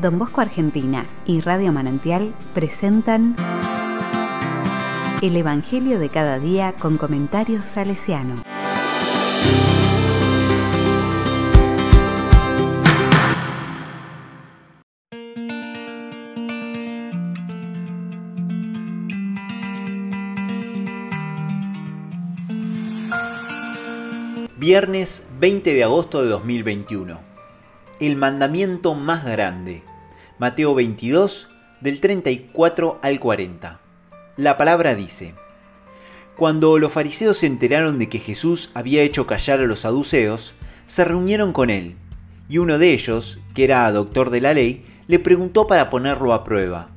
Don Bosco Argentina y Radio Manantial presentan El Evangelio de cada día con comentarios salesiano. Viernes 20 de agosto de 2021. El mandamiento más grande. Mateo 22, del 34 al 40. La palabra dice, Cuando los fariseos se enteraron de que Jesús había hecho callar a los saduceos, se reunieron con él, y uno de ellos, que era doctor de la ley, le preguntó para ponerlo a prueba,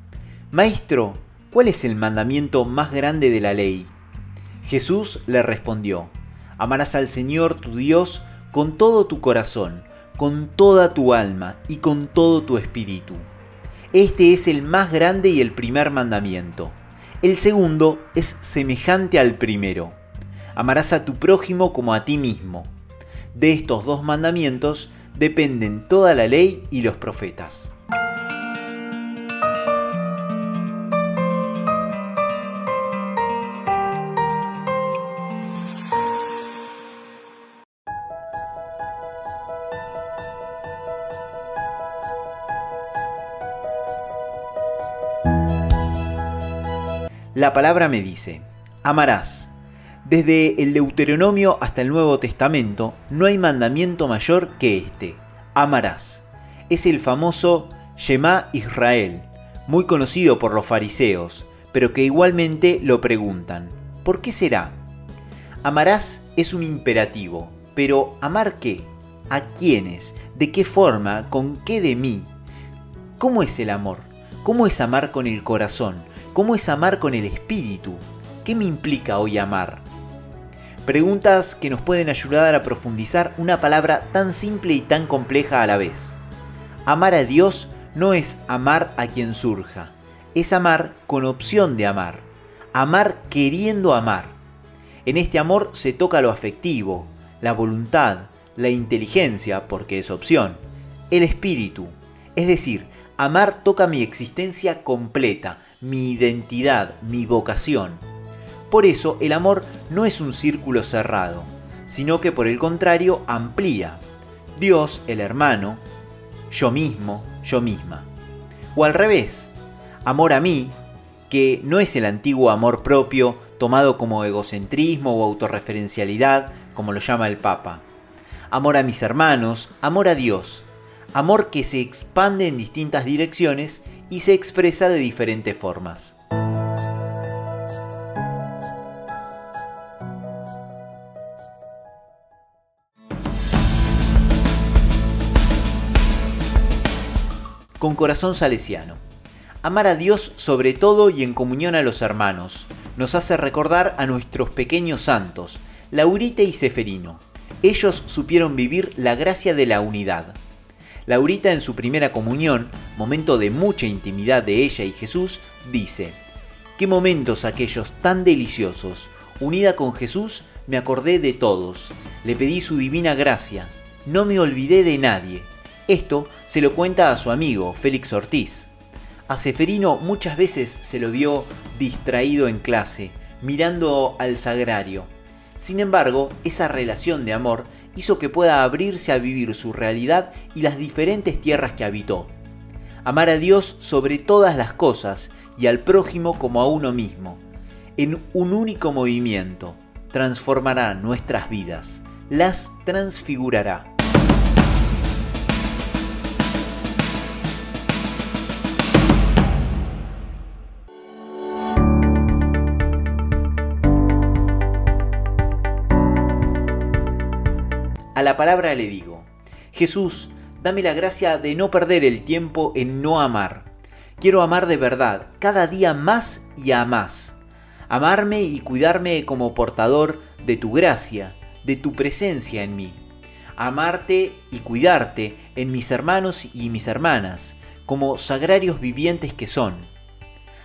Maestro, ¿cuál es el mandamiento más grande de la ley? Jesús le respondió, Amarás al Señor tu Dios con todo tu corazón, con toda tu alma y con todo tu espíritu. Este es el más grande y el primer mandamiento. El segundo es semejante al primero. Amarás a tu prójimo como a ti mismo. De estos dos mandamientos dependen toda la ley y los profetas. La palabra me dice, amarás. Desde el Deuteronomio hasta el Nuevo Testamento no hay mandamiento mayor que este, amarás. Es el famoso Shema Israel, muy conocido por los fariseos, pero que igualmente lo preguntan, ¿por qué será? Amarás es un imperativo, pero ¿amar qué? ¿A quiénes? ¿De qué forma? ¿Con qué de mí? ¿Cómo es el amor? ¿Cómo es amar con el corazón? ¿Cómo es amar con el espíritu? ¿Qué me implica hoy amar? Preguntas que nos pueden ayudar a profundizar una palabra tan simple y tan compleja a la vez. Amar a Dios no es amar a quien surja, es amar con opción de amar, amar queriendo amar. En este amor se toca lo afectivo, la voluntad, la inteligencia, porque es opción, el espíritu, es decir, Amar toca mi existencia completa, mi identidad, mi vocación. Por eso el amor no es un círculo cerrado, sino que por el contrario amplía. Dios, el hermano, yo mismo, yo misma. O al revés, amor a mí, que no es el antiguo amor propio tomado como egocentrismo o autorreferencialidad, como lo llama el Papa. Amor a mis hermanos, amor a Dios, amor que se expande en distintas direcciones y se expresa de diferentes formas. Con corazón salesiano. Amar a Dios sobre todo y en comunión a los hermanos nos hace recordar a nuestros pequeños santos, Laurita y Seferino. Ellos supieron vivir la gracia de la unidad. Laurita en su primera comunión, momento de mucha intimidad de ella y Jesús, dice, Qué momentos aquellos tan deliciosos. Unida con Jesús, me acordé de todos. Le pedí su divina gracia. No me olvidé de nadie. Esto se lo cuenta a su amigo, Félix Ortiz. A Seferino muchas veces se lo vio distraído en clase, mirando al sagrario. Sin embargo, esa relación de amor hizo que pueda abrirse a vivir su realidad y las diferentes tierras que habitó. Amar a Dios sobre todas las cosas y al prójimo como a uno mismo. En un único movimiento transformará nuestras vidas, las transfigurará. A la palabra le digo, Jesús, dame la gracia de no perder el tiempo en no amar. Quiero amar de verdad, cada día más y a más. Amarme y cuidarme como portador de tu gracia, de tu presencia en mí. Amarte y cuidarte en mis hermanos y mis hermanas, como sagrarios vivientes que son.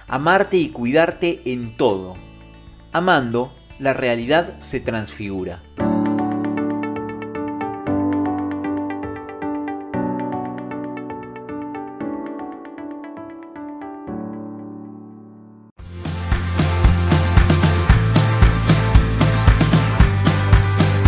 Amarte y cuidarte en todo. Amando, la realidad se transfigura.